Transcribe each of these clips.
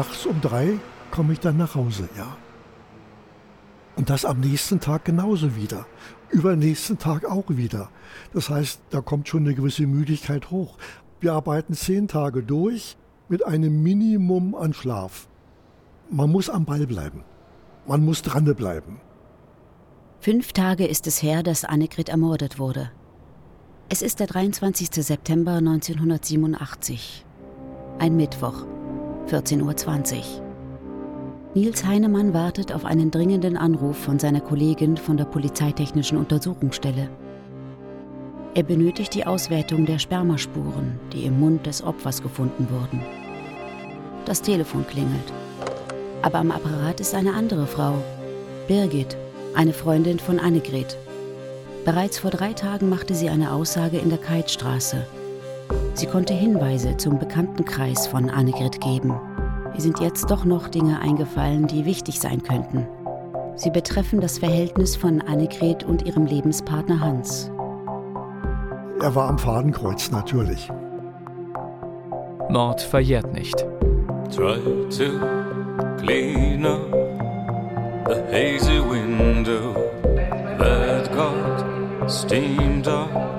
nachts um drei komme ich dann nach Hause, ja. Und das am nächsten Tag genauso wieder. Übernächsten Tag auch wieder. Das heißt, da kommt schon eine gewisse Müdigkeit hoch. Wir arbeiten zehn Tage durch mit einem Minimum an Schlaf. Man muss am Ball bleiben. Man muss dranbleiben. Fünf Tage ist es her, dass Annegret ermordet wurde. Es ist der 23. September 1987. Ein Mittwoch, 14.20 Uhr. Nils Heinemann wartet auf einen dringenden Anruf von seiner Kollegin von der Polizeitechnischen Untersuchungsstelle. Er benötigt die Auswertung der Spermaspuren, die im Mund des Opfers gefunden wurden. Das Telefon klingelt. Aber am Apparat ist eine andere Frau, Birgit, eine Freundin von Annegret. Bereits vor drei Tagen machte sie eine Aussage in der Keitstraße. Sie konnte Hinweise zum Bekanntenkreis von Annegret geben. Mir sind jetzt doch noch Dinge eingefallen, die wichtig sein könnten. Sie betreffen das Verhältnis von Annegret und ihrem Lebenspartner Hans. Er war am Fadenkreuz natürlich. Mord verjährt nicht. Try to clean up the hazy window that got steamed up.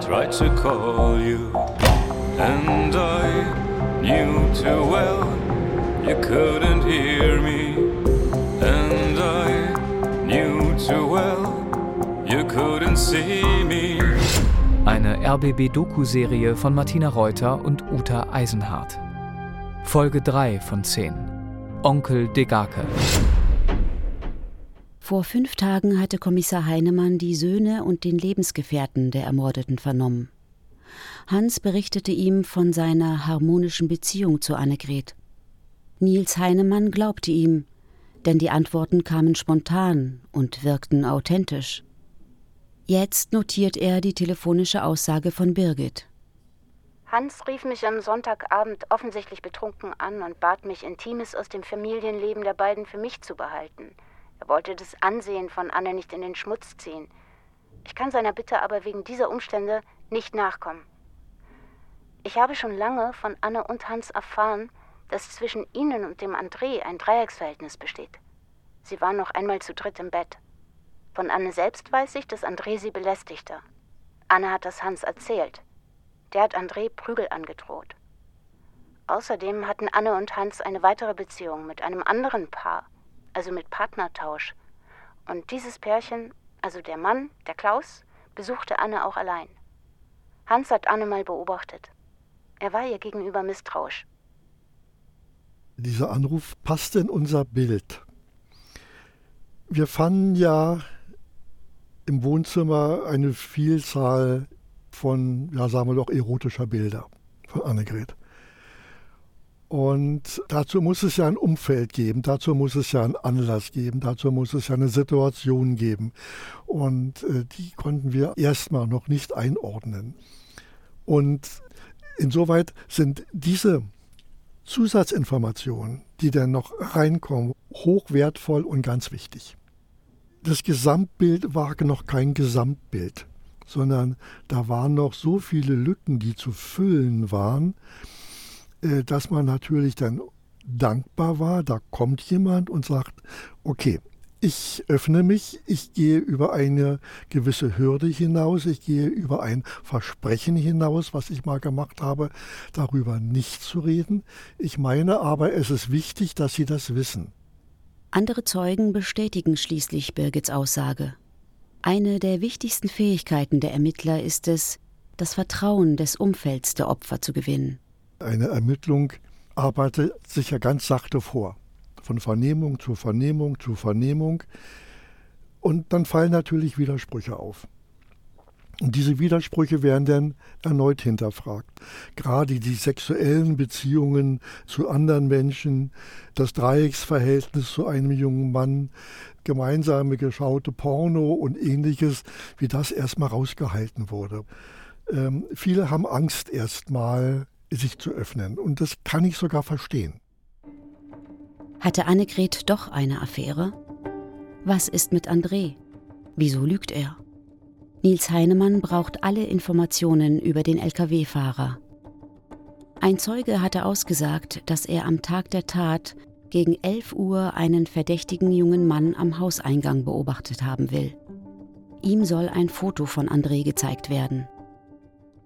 Try to call you and I knew too well you couldn't hear me, and I knew too well you couldn't see me. Eine RBB-Doku-Serie von Martina Reuter und Uta Eisenhardt. Folge 3 von 10. Onkel Degake. Vor fünf Tagen hatte Kommissar Heinemann die Söhne und den Lebensgefährten der Ermordeten vernommen. Hans berichtete ihm von seiner harmonischen Beziehung zu Annegret. Nils Heinemann glaubte ihm, denn die Antworten kamen spontan und wirkten authentisch. Jetzt notiert er die telefonische Aussage von Birgit. Hans rief mich am Sonntagabend offensichtlich betrunken an und bat mich, Intimes aus dem Familienleben der beiden für mich zu behalten. Er wollte das Ansehen von Anne nicht in den Schmutz ziehen. Ich kann seiner Bitte aber wegen dieser Umstände nicht nachkommen. Ich habe schon lange von Anne und Hans erfahren, dass zwischen ihnen und dem André ein Dreiecksverhältnis besteht. Sie waren noch einmal zu dritt im Bett. Von Anne selbst weiß ich, dass André sie belästigte. Anne hat das Hans erzählt. Der hat André Prügel angedroht. Außerdem hatten Anne und Hans eine weitere Beziehung mit einem anderen Paar, also mit Partnertausch. Und dieses Pärchen, also der Mann, der Klaus, besuchte Anne auch allein. Hans hat Anne mal beobachtet. Er war ihr gegenüber misstrauisch. Dieser Anruf passte in unser Bild. Wir fanden ja im Wohnzimmer eine Vielzahl von, ja, sagen wir doch, erotischer Bilder von Annegret. Und dazu muss es ja ein Umfeld geben, dazu muss es ja einen Anlass geben, dazu muss es ja eine Situation geben. Und äh, die konnten wir erstmal noch nicht einordnen. Und Insoweit sind diese Zusatzinformationen, die dann noch reinkommen, hochwertvoll und ganz wichtig. Das Gesamtbild war noch kein Gesamtbild, sondern da waren noch so viele Lücken, die zu füllen waren, dass man natürlich dann dankbar war, da kommt jemand und sagt, okay, ich öffne mich, ich gehe über eine gewisse Hürde hinaus, ich gehe über ein Versprechen hinaus, was ich mal gemacht habe, darüber nicht zu reden. Ich meine aber, es ist wichtig, dass Sie das wissen. Andere Zeugen bestätigen schließlich Birgits Aussage. Eine der wichtigsten Fähigkeiten der Ermittler ist es, das Vertrauen des Umfelds der Opfer zu gewinnen. Eine Ermittlung arbeitet sich ja ganz sachte vor von Vernehmung zu Vernehmung zu Vernehmung. Und dann fallen natürlich Widersprüche auf. Und diese Widersprüche werden dann erneut hinterfragt. Gerade die sexuellen Beziehungen zu anderen Menschen, das Dreiecksverhältnis zu einem jungen Mann, gemeinsame geschaute Porno und ähnliches, wie das erstmal rausgehalten wurde. Ähm, viele haben Angst erstmal, sich zu öffnen. Und das kann ich sogar verstehen. Hatte Annegret doch eine Affäre? Was ist mit André? Wieso lügt er? Nils Heinemann braucht alle Informationen über den Lkw-Fahrer. Ein Zeuge hatte ausgesagt, dass er am Tag der Tat gegen 11 Uhr einen verdächtigen jungen Mann am Hauseingang beobachtet haben will. Ihm soll ein Foto von André gezeigt werden.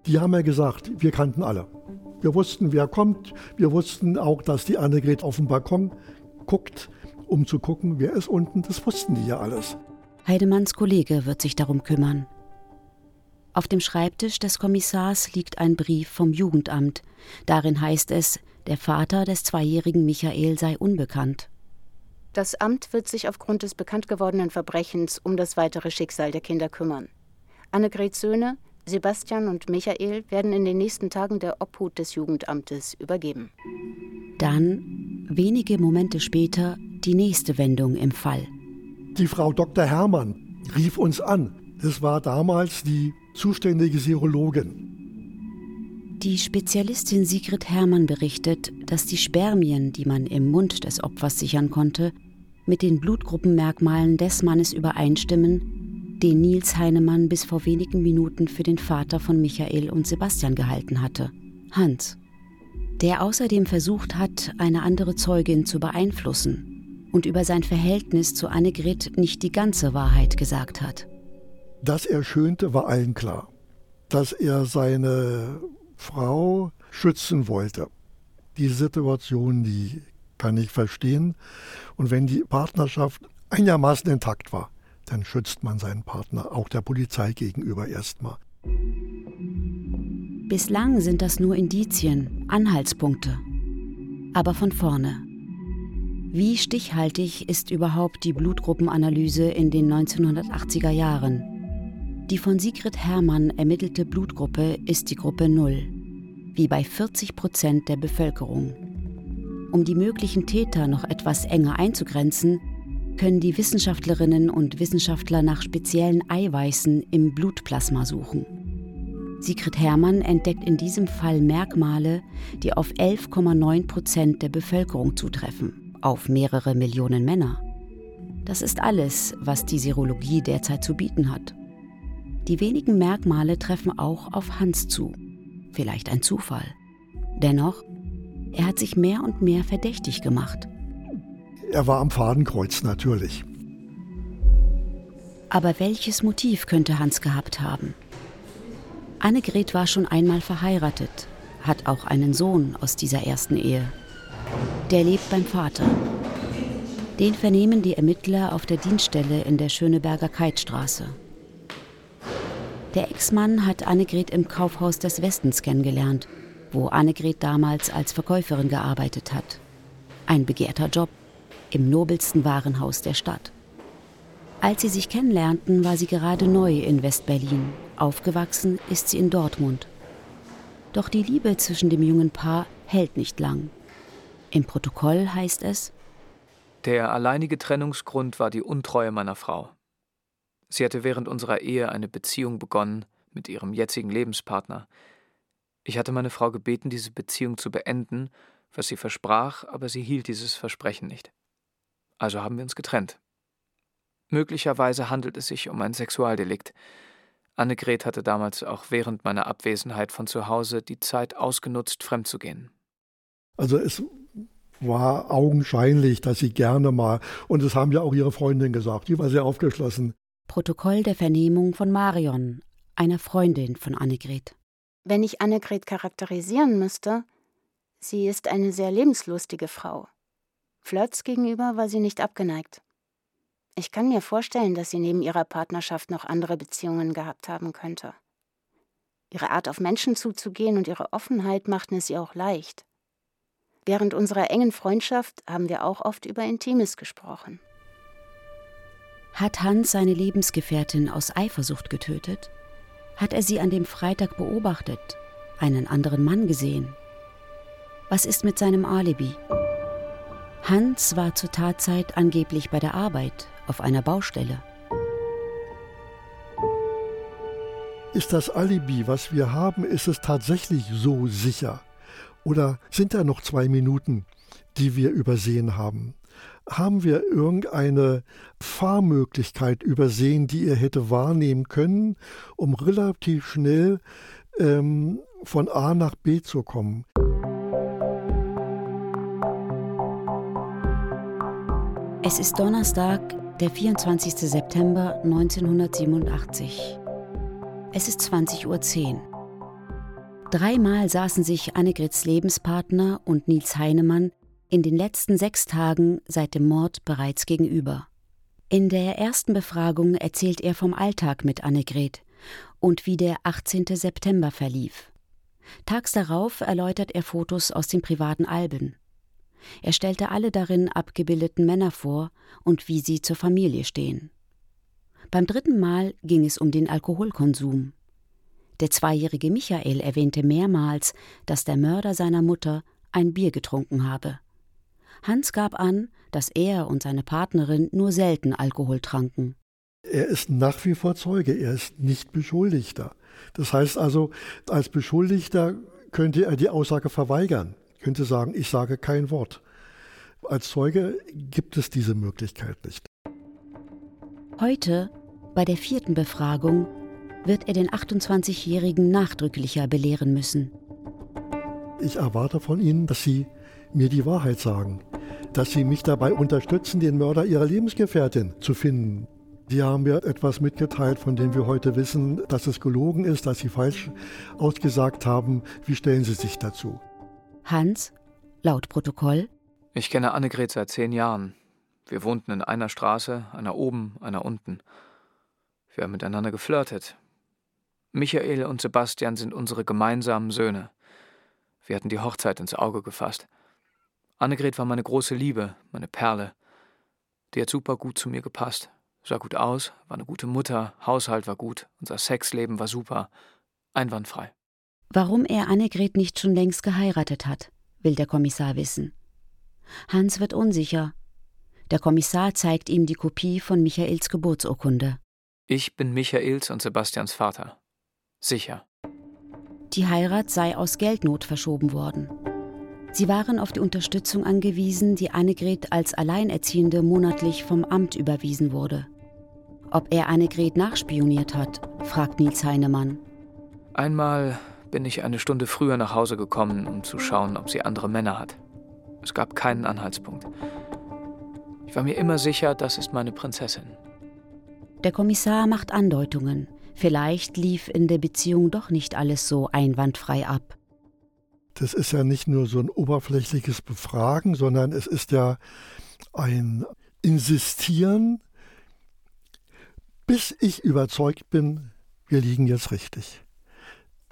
Die haben ja gesagt, wir kannten alle. Wir wussten, wer kommt. Wir wussten auch, dass die Annegret auf dem Balkon guckt, um zu gucken, wer ist unten. Das wussten die ja alles. Heidemanns Kollege wird sich darum kümmern. Auf dem Schreibtisch des Kommissars liegt ein Brief vom Jugendamt. Darin heißt es, der Vater des zweijährigen Michael sei unbekannt. Das Amt wird sich aufgrund des bekannt gewordenen Verbrechens um das weitere Schicksal der Kinder kümmern. Annegrets Söhne, Sebastian und Michael, werden in den nächsten Tagen der Obhut des Jugendamtes übergeben. Dann, wenige Momente später, die nächste Wendung im Fall. Die Frau Dr. Hermann rief uns an. Das war damals die zuständige Serologin. Die Spezialistin Sigrid Hermann berichtet, dass die Spermien, die man im Mund des Opfers sichern konnte, mit den Blutgruppenmerkmalen des Mannes übereinstimmen, den Nils Heinemann bis vor wenigen Minuten für den Vater von Michael und Sebastian gehalten hatte, Hans, der außerdem versucht hat, eine andere Zeugin zu beeinflussen und über sein Verhältnis zu Annegret nicht die ganze Wahrheit gesagt hat. Dass er schönte, war allen klar. Dass er seine Frau schützen wollte. Die Situation, die kann ich verstehen. Und wenn die Partnerschaft einigermaßen intakt war, dann schützt man seinen Partner auch der Polizei gegenüber erstmal. Bislang sind das nur Indizien, Anhaltspunkte. Aber von vorne. Wie stichhaltig ist überhaupt die Blutgruppenanalyse in den 1980er Jahren? Die von Sigrid Hermann ermittelte Blutgruppe ist die Gruppe 0, wie bei 40 Prozent der Bevölkerung. Um die möglichen Täter noch etwas enger einzugrenzen, können die Wissenschaftlerinnen und Wissenschaftler nach speziellen Eiweißen im Blutplasma suchen. Sigrid Hermann entdeckt in diesem Fall Merkmale, die auf 11,9 Prozent der Bevölkerung zutreffen, auf mehrere Millionen Männer. Das ist alles, was die Serologie derzeit zu bieten hat. Die wenigen Merkmale treffen auch auf Hans zu. Vielleicht ein Zufall. Dennoch, er hat sich mehr und mehr verdächtig gemacht. Er war am Fadenkreuz natürlich. Aber welches Motiv könnte Hans gehabt haben? Annegret war schon einmal verheiratet, hat auch einen Sohn aus dieser ersten Ehe. Der lebt beim Vater. Den vernehmen die Ermittler auf der Dienststelle in der Schöneberger Keitstraße. Der Ex-Mann hat Annegret im Kaufhaus des Westens kennengelernt, wo Annegret damals als Verkäuferin gearbeitet hat. Ein begehrter Job im nobelsten Warenhaus der Stadt. Als sie sich kennenlernten, war sie gerade neu in West-Berlin. Aufgewachsen ist sie in Dortmund. Doch die Liebe zwischen dem jungen Paar hält nicht lang. Im Protokoll heißt es: Der alleinige Trennungsgrund war die Untreue meiner Frau. Sie hatte während unserer Ehe eine Beziehung begonnen mit ihrem jetzigen Lebenspartner. Ich hatte meine Frau gebeten, diese Beziehung zu beenden, was sie versprach, aber sie hielt dieses Versprechen nicht. Also haben wir uns getrennt. Möglicherweise handelt es sich um ein Sexualdelikt. Annegret hatte damals auch während meiner Abwesenheit von zu Hause die Zeit ausgenutzt, fremdzugehen. Also es war augenscheinlich, dass sie gerne mal, und das haben ja auch ihre Freundin gesagt, die war sehr aufgeschlossen, Protokoll der Vernehmung von Marion, einer Freundin von Annegret. Wenn ich Annegret charakterisieren müsste, sie ist eine sehr lebenslustige Frau. Flirts gegenüber war sie nicht abgeneigt. Ich kann mir vorstellen, dass sie neben ihrer Partnerschaft noch andere Beziehungen gehabt haben könnte. Ihre Art auf Menschen zuzugehen und ihre Offenheit machten es ihr auch leicht. Während unserer engen Freundschaft haben wir auch oft über Intimes gesprochen. Hat Hans seine Lebensgefährtin aus Eifersucht getötet? Hat er sie an dem Freitag beobachtet, einen anderen Mann gesehen? Was ist mit seinem Alibi? Hans war zur Tatzeit angeblich bei der Arbeit auf einer Baustelle. Ist das Alibi, was wir haben, ist es tatsächlich so sicher? Oder sind da noch zwei Minuten, die wir übersehen haben? haben wir irgendeine Fahrmöglichkeit übersehen, die er hätte wahrnehmen können, um relativ schnell ähm, von A nach B zu kommen. Es ist Donnerstag, der 24. September 1987. Es ist 20.10 Uhr. Dreimal saßen sich Annegrits Lebenspartner und Nils Heinemann in den letzten sechs Tagen seit dem Mord bereits gegenüber. In der ersten Befragung erzählt er vom Alltag mit Annegret und wie der 18. September verlief. Tags darauf erläutert er Fotos aus den privaten Alben. Er stellte alle darin abgebildeten Männer vor und wie sie zur Familie stehen. Beim dritten Mal ging es um den Alkoholkonsum. Der zweijährige Michael erwähnte mehrmals, dass der Mörder seiner Mutter ein Bier getrunken habe. Hans gab an, dass er und seine Partnerin nur selten Alkohol tranken. Er ist nach wie vor Zeuge, er ist nicht Beschuldigter. Das heißt also, als Beschuldigter könnte er die Aussage verweigern, könnte sagen, ich sage kein Wort. Als Zeuge gibt es diese Möglichkeit nicht. Heute, bei der vierten Befragung, wird er den 28-Jährigen nachdrücklicher belehren müssen. Ich erwarte von Ihnen, dass Sie mir die Wahrheit sagen, dass Sie mich dabei unterstützen, den Mörder Ihrer Lebensgefährtin zu finden. Sie haben mir etwas mitgeteilt, von dem wir heute wissen, dass es gelogen ist, dass Sie falsch ausgesagt haben. Wie stellen Sie sich dazu? Hans, laut Protokoll. Ich kenne Annegret seit zehn Jahren. Wir wohnten in einer Straße, einer oben, einer unten. Wir haben miteinander geflirtet. Michael und Sebastian sind unsere gemeinsamen Söhne. Wir hatten die Hochzeit ins Auge gefasst. Annegret war meine große Liebe, meine Perle. Die hat super gut zu mir gepasst. Sah gut aus, war eine gute Mutter, Haushalt war gut, unser Sexleben war super, einwandfrei. Warum er Annegret nicht schon längst geheiratet hat, will der Kommissar wissen. Hans wird unsicher. Der Kommissar zeigt ihm die Kopie von Michaels Geburtsurkunde. Ich bin Michaels und Sebastians Vater. Sicher. Die Heirat sei aus Geldnot verschoben worden. Sie waren auf die Unterstützung angewiesen, die Annegret als Alleinerziehende monatlich vom Amt überwiesen wurde. Ob er Annegret nachspioniert hat, fragt Nils Heinemann. Einmal bin ich eine Stunde früher nach Hause gekommen, um zu schauen, ob sie andere Männer hat. Es gab keinen Anhaltspunkt. Ich war mir immer sicher, das ist meine Prinzessin. Der Kommissar macht Andeutungen. Vielleicht lief in der Beziehung doch nicht alles so einwandfrei ab. Das ist ja nicht nur so ein oberflächliches Befragen, sondern es ist ja ein Insistieren, bis ich überzeugt bin, wir liegen jetzt richtig.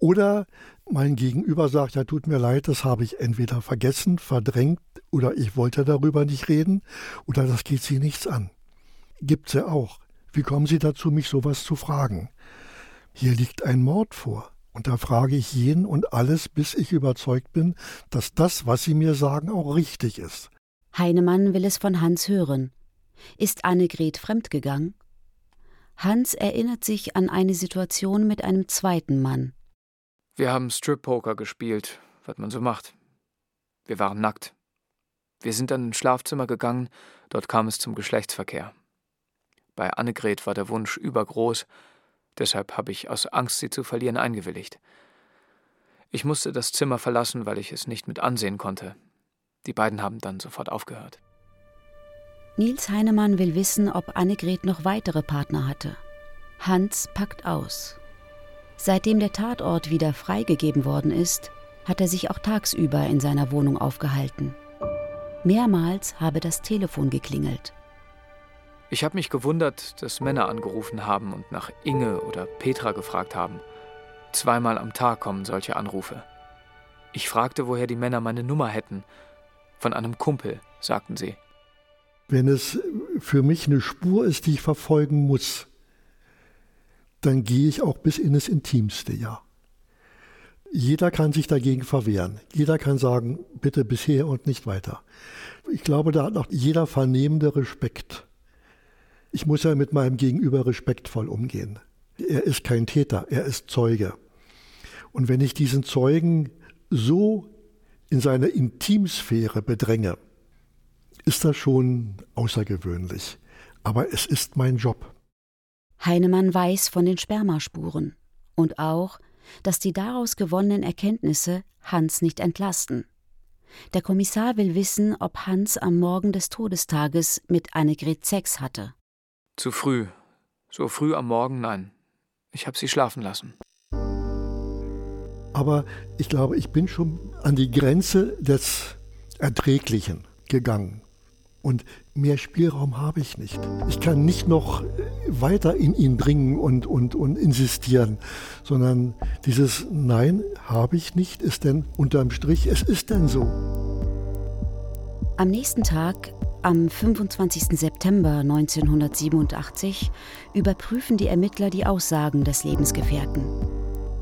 Oder mein Gegenüber sagt, ja, tut mir leid, das habe ich entweder vergessen, verdrängt oder ich wollte darüber nicht reden oder das geht Sie nichts an. Gibt's ja auch. Wie kommen Sie dazu, mich sowas zu fragen? Hier liegt ein Mord vor. Und da frage ich jeden und alles, bis ich überzeugt bin, dass das, was Sie mir sagen, auch richtig ist. Heinemann will es von Hans hören. Ist Annegret fremdgegangen? Hans erinnert sich an eine Situation mit einem zweiten Mann. Wir haben Strip-Poker gespielt, was man so macht. Wir waren nackt. Wir sind dann ins Schlafzimmer gegangen, dort kam es zum Geschlechtsverkehr. Bei Annegret war der Wunsch übergroß, deshalb habe ich aus Angst, sie zu verlieren, eingewilligt. Ich musste das Zimmer verlassen, weil ich es nicht mit ansehen konnte. Die beiden haben dann sofort aufgehört. Nils Heinemann will wissen, ob Annegret noch weitere Partner hatte. Hans packt aus. Seitdem der Tatort wieder freigegeben worden ist, hat er sich auch tagsüber in seiner Wohnung aufgehalten. Mehrmals habe das Telefon geklingelt. Ich habe mich gewundert, dass Männer angerufen haben und nach Inge oder Petra gefragt haben. Zweimal am Tag kommen solche Anrufe. Ich fragte, woher die Männer meine Nummer hätten. Von einem Kumpel, sagten sie. Wenn es für mich eine Spur ist, die ich verfolgen muss, dann gehe ich auch bis in das Intimste, ja. Jeder kann sich dagegen verwehren. Jeder kann sagen, bitte bisher und nicht weiter. Ich glaube, da hat auch jeder vernehmende Respekt ich muss ja mit meinem Gegenüber respektvoll umgehen. Er ist kein Täter, er ist Zeuge. Und wenn ich diesen Zeugen so in seiner Intimsphäre bedränge, ist das schon außergewöhnlich. Aber es ist mein Job. Heinemann weiß von den Spermaspuren und auch, dass die daraus gewonnenen Erkenntnisse Hans nicht entlasten. Der Kommissar will wissen, ob Hans am Morgen des Todestages mit Annegret Sex hatte. Zu früh. So früh am Morgen, nein. Ich habe sie schlafen lassen. Aber ich glaube, ich bin schon an die Grenze des Erträglichen gegangen. Und mehr Spielraum habe ich nicht. Ich kann nicht noch weiter in ihn dringen und, und, und insistieren, sondern dieses Nein habe ich nicht ist denn unterm Strich, es ist denn so. Am nächsten Tag, am 25. September 1987, überprüfen die Ermittler die Aussagen des Lebensgefährten.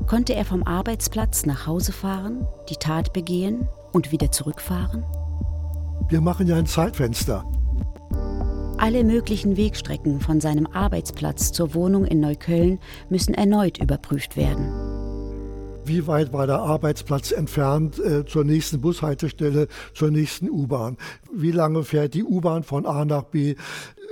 Konnte er vom Arbeitsplatz nach Hause fahren, die Tat begehen und wieder zurückfahren? Wir machen ja ein Zeitfenster. Alle möglichen Wegstrecken von seinem Arbeitsplatz zur Wohnung in Neukölln müssen erneut überprüft werden. Wie weit war der Arbeitsplatz entfernt äh, zur nächsten Bushaltestelle, zur nächsten U-Bahn? Wie lange fährt die U-Bahn von A nach B?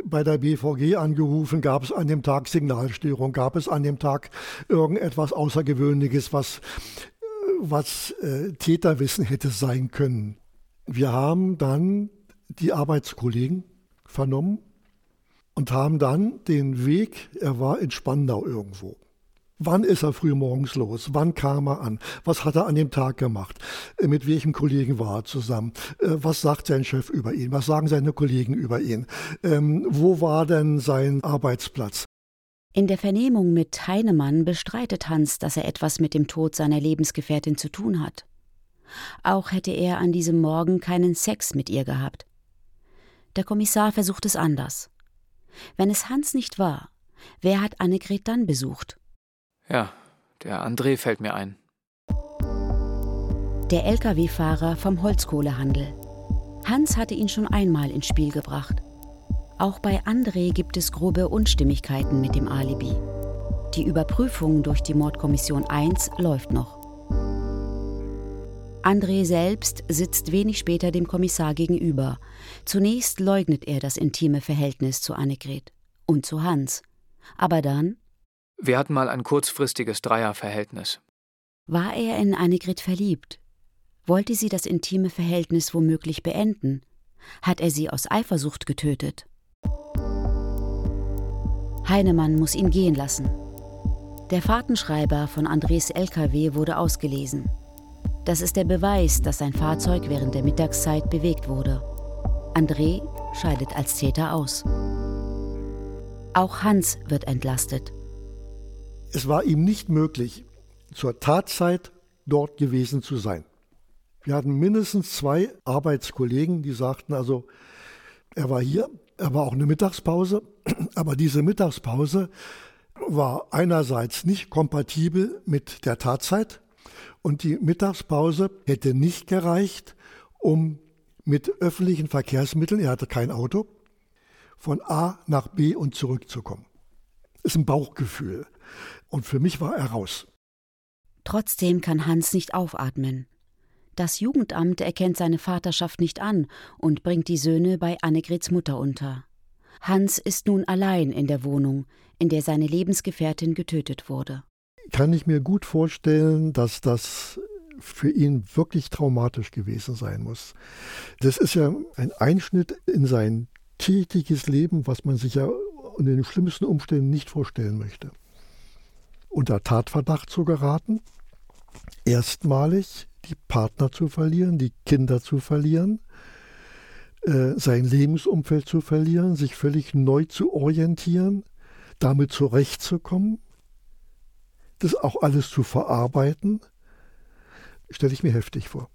Bei der BVG angerufen, gab es an dem Tag Signalstörung, gab es an dem Tag irgendetwas Außergewöhnliches, was, äh, was äh, Täterwissen hätte sein können. Wir haben dann die Arbeitskollegen vernommen und haben dann den Weg, er war in Spandau irgendwo. Wann ist er früh morgens los? Wann kam er an? Was hat er an dem Tag gemacht? Äh, mit welchem Kollegen war er zusammen? Äh, was sagt sein Chef über ihn? Was sagen seine Kollegen über ihn? Ähm, wo war denn sein Arbeitsplatz? In der Vernehmung mit Heinemann bestreitet Hans, dass er etwas mit dem Tod seiner Lebensgefährtin zu tun hat. Auch hätte er an diesem Morgen keinen Sex mit ihr gehabt. Der Kommissar versucht es anders. Wenn es Hans nicht war, wer hat Annegret dann besucht? Ja, der André fällt mir ein. Der Lkw-Fahrer vom Holzkohlehandel. Hans hatte ihn schon einmal ins Spiel gebracht. Auch bei André gibt es grobe Unstimmigkeiten mit dem Alibi. Die Überprüfung durch die Mordkommission 1 läuft noch. André selbst sitzt wenig später dem Kommissar gegenüber. Zunächst leugnet er das intime Verhältnis zu Annegret und zu Hans. Aber dann. Wir hatten mal ein kurzfristiges Dreierverhältnis. War er in Annegret verliebt? Wollte sie das intime Verhältnis womöglich beenden? Hat er sie aus Eifersucht getötet? Heinemann muss ihn gehen lassen. Der Fahrtenschreiber von Andres LKW wurde ausgelesen. Das ist der Beweis, dass sein Fahrzeug während der Mittagszeit bewegt wurde. André scheidet als Täter aus. Auch Hans wird entlastet. Es war ihm nicht möglich, zur Tatzeit dort gewesen zu sein. Wir hatten mindestens zwei Arbeitskollegen, die sagten also, er war hier, er war auch eine Mittagspause, aber diese Mittagspause war einerseits nicht kompatibel mit der Tatzeit und die Mittagspause hätte nicht gereicht, um mit öffentlichen Verkehrsmitteln, er hatte kein Auto, von A nach B und zurückzukommen. Das ist ein Bauchgefühl. Und für mich war er raus. Trotzdem kann Hans nicht aufatmen. Das Jugendamt erkennt seine Vaterschaft nicht an und bringt die Söhne bei Annegrets Mutter unter. Hans ist nun allein in der Wohnung, in der seine Lebensgefährtin getötet wurde kann ich mir gut vorstellen, dass das für ihn wirklich traumatisch gewesen sein muss. Das ist ja ein Einschnitt in sein tätiges Leben, was man sich ja in den schlimmsten Umständen nicht vorstellen möchte. Unter Tatverdacht zu geraten, erstmalig die Partner zu verlieren, die Kinder zu verlieren, äh, sein Lebensumfeld zu verlieren, sich völlig neu zu orientieren, damit zurechtzukommen, das auch alles zu verarbeiten, stelle ich mir heftig vor.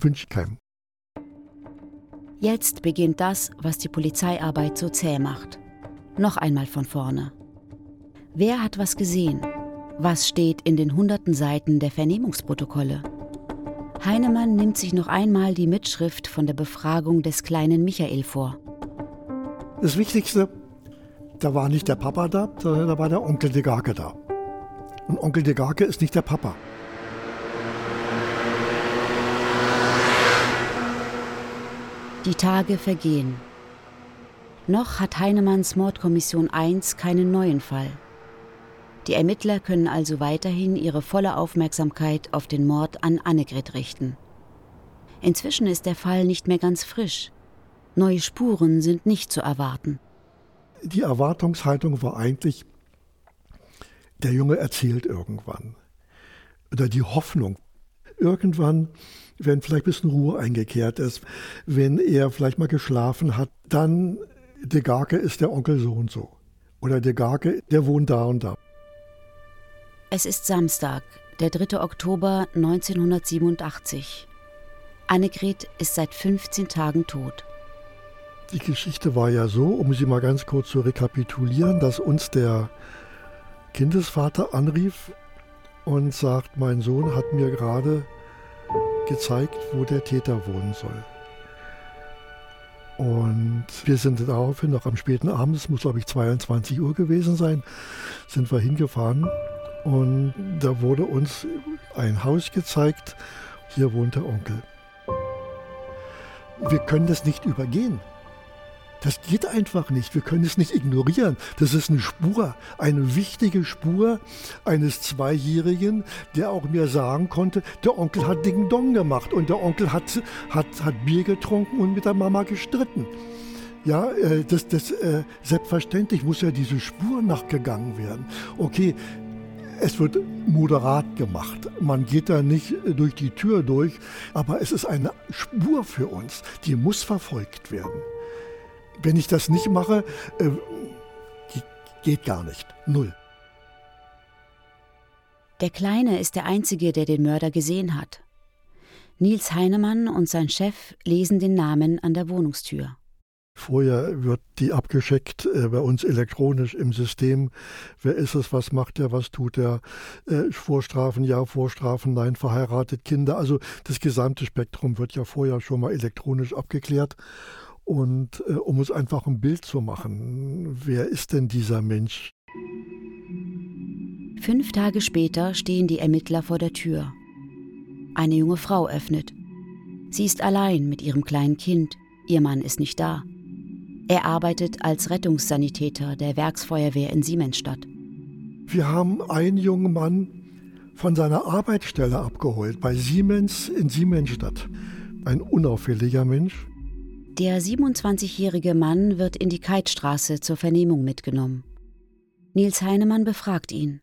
Wünsche ich keinem. Jetzt beginnt das, was die Polizeiarbeit so zäh macht. Noch einmal von vorne. Wer hat was gesehen? Was steht in den hunderten Seiten der Vernehmungsprotokolle? Heinemann nimmt sich noch einmal die Mitschrift von der Befragung des kleinen Michael vor. Das Wichtigste, da war nicht der Papa da, sondern da war der Onkel de Gake da. Und Onkel de Garke ist nicht der Papa. Die Tage vergehen. Noch hat Heinemanns Mordkommission 1 keinen neuen Fall. Die Ermittler können also weiterhin ihre volle Aufmerksamkeit auf den Mord an Annegret richten. Inzwischen ist der Fall nicht mehr ganz frisch. Neue Spuren sind nicht zu erwarten. Die Erwartungshaltung war eigentlich, der Junge erzählt irgendwann. Oder die Hoffnung, irgendwann, wenn vielleicht ein bisschen Ruhe eingekehrt ist, wenn er vielleicht mal geschlafen hat, dann De Garke ist der Onkel so und so. Oder De Garke, der wohnt da und da. Es ist Samstag, der 3. Oktober 1987. Annegret ist seit 15 Tagen tot. Die Geschichte war ja so, um sie mal ganz kurz zu rekapitulieren, dass uns der Kindesvater anrief und sagt, mein Sohn hat mir gerade gezeigt, wo der Täter wohnen soll. Und wir sind daraufhin noch am späten Abend, es muss glaube ich 22 Uhr gewesen sein, sind wir hingefahren und da wurde uns ein Haus gezeigt, hier wohnt der Onkel. Wir können das nicht übergehen. Das geht einfach nicht. Wir können es nicht ignorieren. Das ist eine Spur, eine wichtige Spur eines Zweijährigen, der auch mir sagen konnte, der Onkel hat Ding Dong gemacht und der Onkel hat, hat, hat Bier getrunken und mit der Mama gestritten. Ja, äh, das, das, äh, selbstverständlich muss ja diese Spur nachgegangen werden. Okay, es wird moderat gemacht. Man geht da nicht durch die Tür durch, aber es ist eine Spur für uns, die muss verfolgt werden. Wenn ich das nicht mache, äh, geht gar nicht. Null. Der Kleine ist der Einzige, der den Mörder gesehen hat. Nils Heinemann und sein Chef lesen den Namen an der Wohnungstür. Vorher wird die abgeschickt äh, bei uns elektronisch im System. Wer ist es, was macht er, was tut er? Äh, Vorstrafen, ja, Vorstrafen, nein, verheiratet, Kinder. Also das gesamte Spektrum wird ja vorher schon mal elektronisch abgeklärt. Und äh, um uns einfach ein Bild zu machen, wer ist denn dieser Mensch? Fünf Tage später stehen die Ermittler vor der Tür. Eine junge Frau öffnet. Sie ist allein mit ihrem kleinen Kind. Ihr Mann ist nicht da. Er arbeitet als Rettungssanitäter der Werksfeuerwehr in Siemensstadt. Wir haben einen jungen Mann von seiner Arbeitsstelle abgeholt bei Siemens in Siemensstadt. Ein unauffälliger Mensch, der 27-jährige Mann wird in die Keitstraße zur Vernehmung mitgenommen. Nils Heinemann befragt ihn.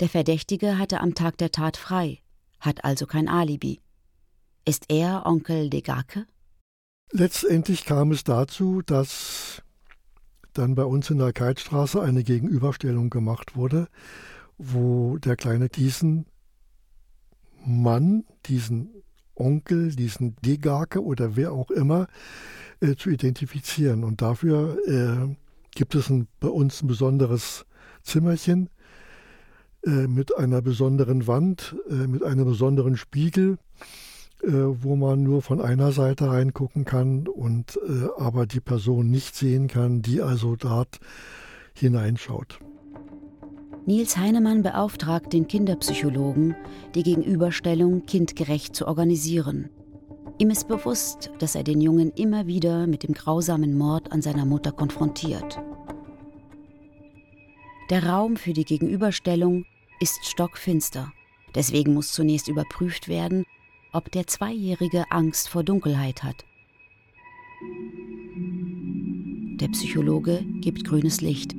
Der Verdächtige hatte am Tag der Tat frei, hat also kein Alibi. Ist er Onkel de Gacke? Letztendlich kam es dazu, dass dann bei uns in der Keitstraße eine Gegenüberstellung gemacht wurde, wo der kleine diesen Mann, diesen Onkel, diesen Degake oder wer auch immer äh, zu identifizieren. Und dafür äh, gibt es ein, bei uns ein besonderes Zimmerchen äh, mit einer besonderen Wand, äh, mit einem besonderen Spiegel, äh, wo man nur von einer Seite reingucken kann und äh, aber die Person nicht sehen kann, die also dort hineinschaut. Nils Heinemann beauftragt den Kinderpsychologen, die Gegenüberstellung kindgerecht zu organisieren. Ihm ist bewusst, dass er den Jungen immer wieder mit dem grausamen Mord an seiner Mutter konfrontiert. Der Raum für die Gegenüberstellung ist stockfinster. Deswegen muss zunächst überprüft werden, ob der Zweijährige Angst vor Dunkelheit hat. Der Psychologe gibt grünes Licht.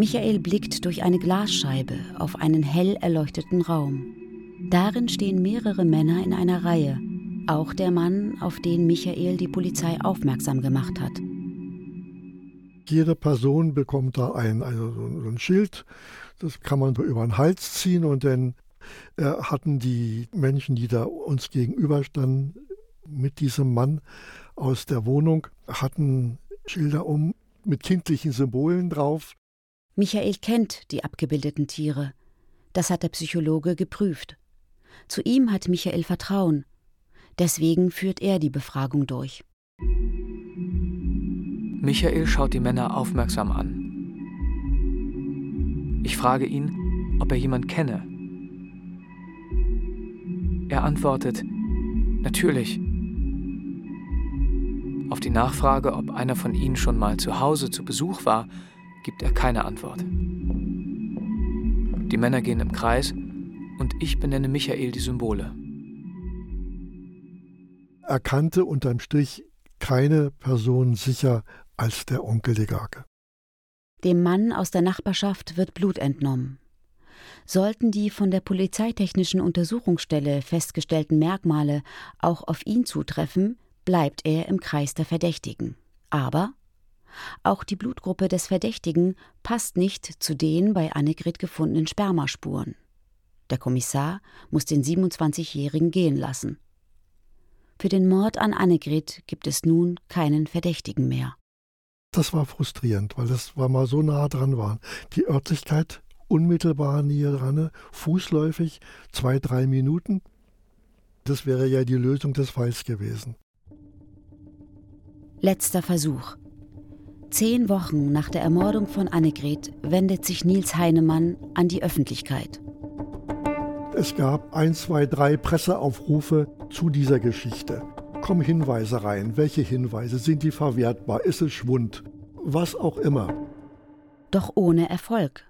Michael blickt durch eine Glasscheibe auf einen hell erleuchteten Raum. Darin stehen mehrere Männer in einer Reihe, auch der Mann, auf den Michael die Polizei aufmerksam gemacht hat. Jede Person bekommt da ein, also so ein Schild, das kann man so über den Hals ziehen und dann äh, hatten die Menschen, die da uns gegenüberstanden, mit diesem Mann aus der Wohnung, hatten Schilder um mit kindlichen Symbolen drauf. Michael kennt die abgebildeten Tiere. Das hat der Psychologe geprüft. Zu ihm hat Michael Vertrauen. Deswegen führt er die Befragung durch. Michael schaut die Männer aufmerksam an. Ich frage ihn, ob er jemand kenne. Er antwortet, natürlich. Auf die Nachfrage, ob einer von ihnen schon mal zu Hause zu Besuch war, gibt er keine Antwort. Die Männer gehen im Kreis und ich benenne Michael die Symbole. erkannte unterm Strich keine Person sicher als der Onkel Degarke. Dem Mann aus der Nachbarschaft wird Blut entnommen. Sollten die von der Polizeitechnischen Untersuchungsstelle festgestellten Merkmale auch auf ihn zutreffen, bleibt er im Kreis der Verdächtigen. Aber auch die Blutgruppe des Verdächtigen passt nicht zu den bei Annegret gefundenen Spermaspuren. Der Kommissar muss den 27-Jährigen gehen lassen. Für den Mord an Annegret gibt es nun keinen Verdächtigen mehr. Das war frustrierend, weil das war mal so nah dran waren. Die Örtlichkeit unmittelbar näher dran, fußläufig, zwei, drei Minuten. Das wäre ja die Lösung des Falls gewesen. Letzter Versuch. Zehn Wochen nach der Ermordung von Annegret wendet sich Nils Heinemann an die Öffentlichkeit. Es gab ein, zwei, drei Presseaufrufe zu dieser Geschichte. Kommen Hinweise rein. Welche Hinweise? Sind die verwertbar? Ist es Schwund? Was auch immer. Doch ohne Erfolg.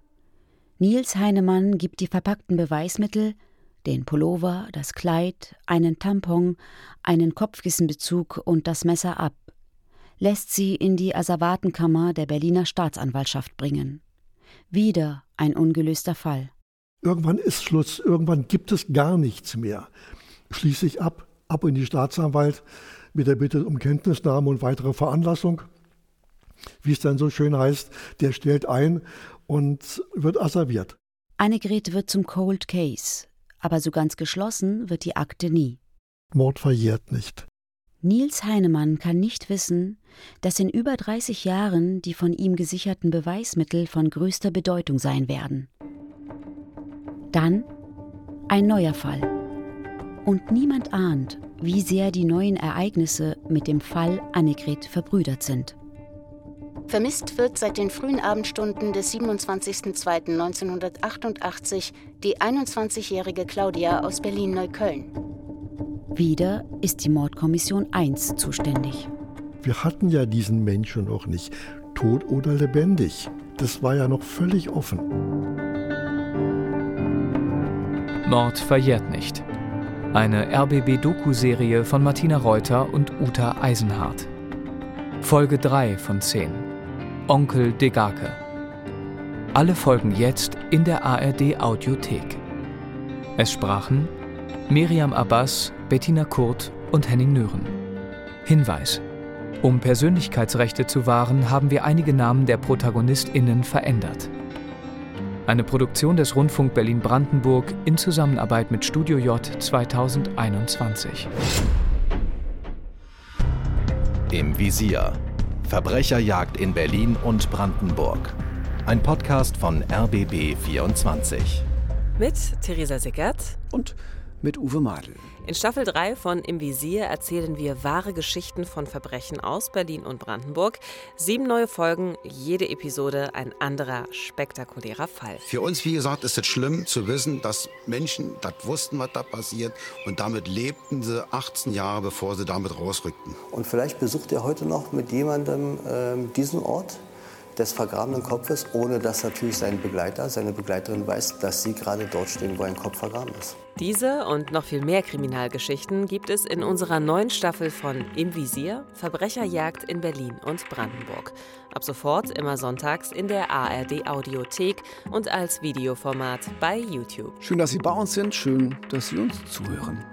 Nils Heinemann gibt die verpackten Beweismittel, den Pullover, das Kleid, einen Tampon, einen Kopfkissenbezug und das Messer ab lässt sie in die Asservatenkammer der Berliner Staatsanwaltschaft bringen. Wieder ein ungelöster Fall. Irgendwann ist Schluss, irgendwann gibt es gar nichts mehr. Schließe ich ab, ab in die Staatsanwalt mit der Bitte um Kenntnisnahme und weitere Veranlassung. Wie es dann so schön heißt, der stellt ein und wird asserviert. Annegret wird zum Cold Case, aber so ganz geschlossen wird die Akte nie. Mord verjährt nicht. Nils Heinemann kann nicht wissen, dass in über 30 Jahren die von ihm gesicherten Beweismittel von größter Bedeutung sein werden. Dann ein neuer Fall. Und niemand ahnt, wie sehr die neuen Ereignisse mit dem Fall Annegret verbrüdert sind. Vermisst wird seit den frühen Abendstunden des 27.02.1988 die 21-jährige Claudia aus Berlin-Neukölln. Wieder ist die Mordkommission 1 zuständig. Wir hatten ja diesen Menschen noch nicht, tot oder lebendig. Das war ja noch völlig offen. Mord verjährt nicht. Eine RBB-Doku-Serie von Martina Reuter und Uta Eisenhardt. Folge 3 von 10. Onkel Degake. Alle Folgen jetzt in der ARD Audiothek. Es sprachen Miriam Abbas, Bettina Kurt und Henning Nören. Hinweis: Um Persönlichkeitsrechte zu wahren, haben wir einige Namen der ProtagonistInnen verändert. Eine Produktion des Rundfunk Berlin-Brandenburg in Zusammenarbeit mit Studio J 2021. Im Visier. Verbrecherjagd in Berlin und Brandenburg. Ein Podcast von RBB 24. Mit Theresa Sickert und mit Uwe Madel. In Staffel 3 von Im Visier erzählen wir wahre Geschichten von Verbrechen aus Berlin und Brandenburg. Sieben neue Folgen, jede Episode ein anderer spektakulärer Fall. Für uns, wie gesagt, ist es schlimm zu wissen, dass Menschen das wussten, was da passiert. Und damit lebten sie 18 Jahre, bevor sie damit rausrückten. Und vielleicht besucht ihr heute noch mit jemandem äh, diesen Ort? Des vergrabenen Kopfes, ohne dass natürlich sein Begleiter, seine Begleiterin weiß, dass sie gerade dort stehen, wo ein Kopf vergraben ist. Diese und noch viel mehr Kriminalgeschichten gibt es in unserer neuen Staffel von Im Visier, Verbrecherjagd in Berlin und Brandenburg. Ab sofort immer sonntags in der ARD Audiothek und als Videoformat bei YouTube. Schön, dass Sie bei uns sind, schön, dass Sie uns zuhören.